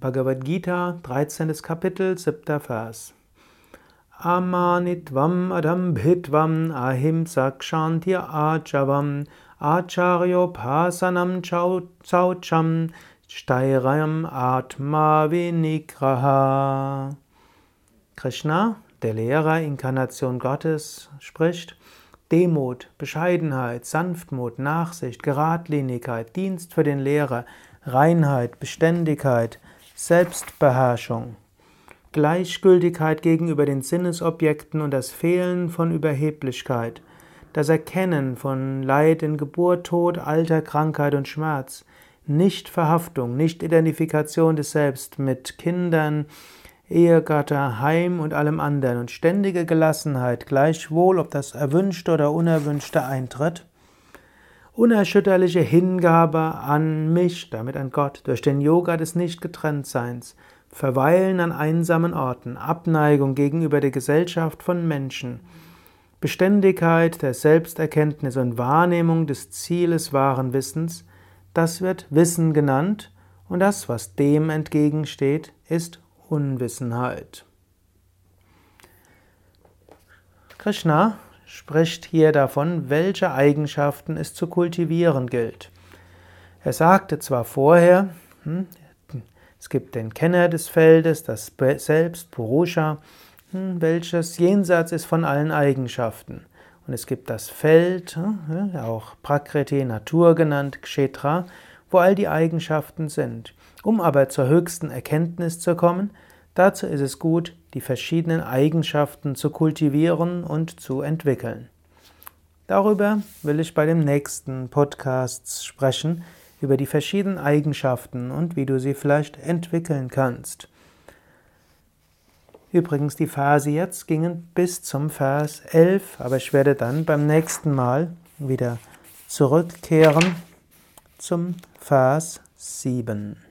Bhagavad Gita, 13. Kapitel, 7. Vers. Amanitvam adambhitvam ahimsa kshantir achavam acharyopasanam saucham steiram atma vinigraha. Krishna, der Lehrer, Inkarnation Gottes, spricht Demut, Bescheidenheit, Sanftmut, Nachsicht, Geradlinigkeit, Dienst für den Lehrer, Reinheit, Beständigkeit, Selbstbeherrschung, Gleichgültigkeit gegenüber den Sinnesobjekten und das Fehlen von Überheblichkeit, das Erkennen von Leid in Geburt, Tod, Alter, Krankheit und Schmerz, Nichtverhaftung, Nichtidentifikation des Selbst mit Kindern, Ehegatter, Heim und allem anderen. Und ständige Gelassenheit, gleichwohl ob das Erwünschte oder Unerwünschte eintritt, unerschütterliche Hingabe an mich, damit an Gott, durch den Yoga des Nichtgetrenntseins, Verweilen an einsamen Orten, Abneigung gegenüber der Gesellschaft von Menschen, Beständigkeit der Selbsterkenntnis und Wahrnehmung des Zieles wahren Wissens, das wird Wissen genannt, und das, was dem entgegensteht, ist Unwissenheit. Krishna spricht hier davon, welche Eigenschaften es zu kultivieren gilt. Er sagte zwar vorher, hm, es gibt den Kenner des Feldes, das Selbst, Purusha, hm, welches jenseits ist von allen Eigenschaften. Und es gibt das Feld, hm, auch Prakriti, Natur genannt, Kshetra, wo all die Eigenschaften sind. Um aber zur höchsten Erkenntnis zu kommen, dazu ist es gut, die verschiedenen Eigenschaften zu kultivieren und zu entwickeln. Darüber will ich bei dem nächsten Podcast sprechen, über die verschiedenen Eigenschaften und wie du sie vielleicht entwickeln kannst. Übrigens, die Verse jetzt gingen bis zum Vers 11, aber ich werde dann beim nächsten Mal wieder zurückkehren zum Vers 7.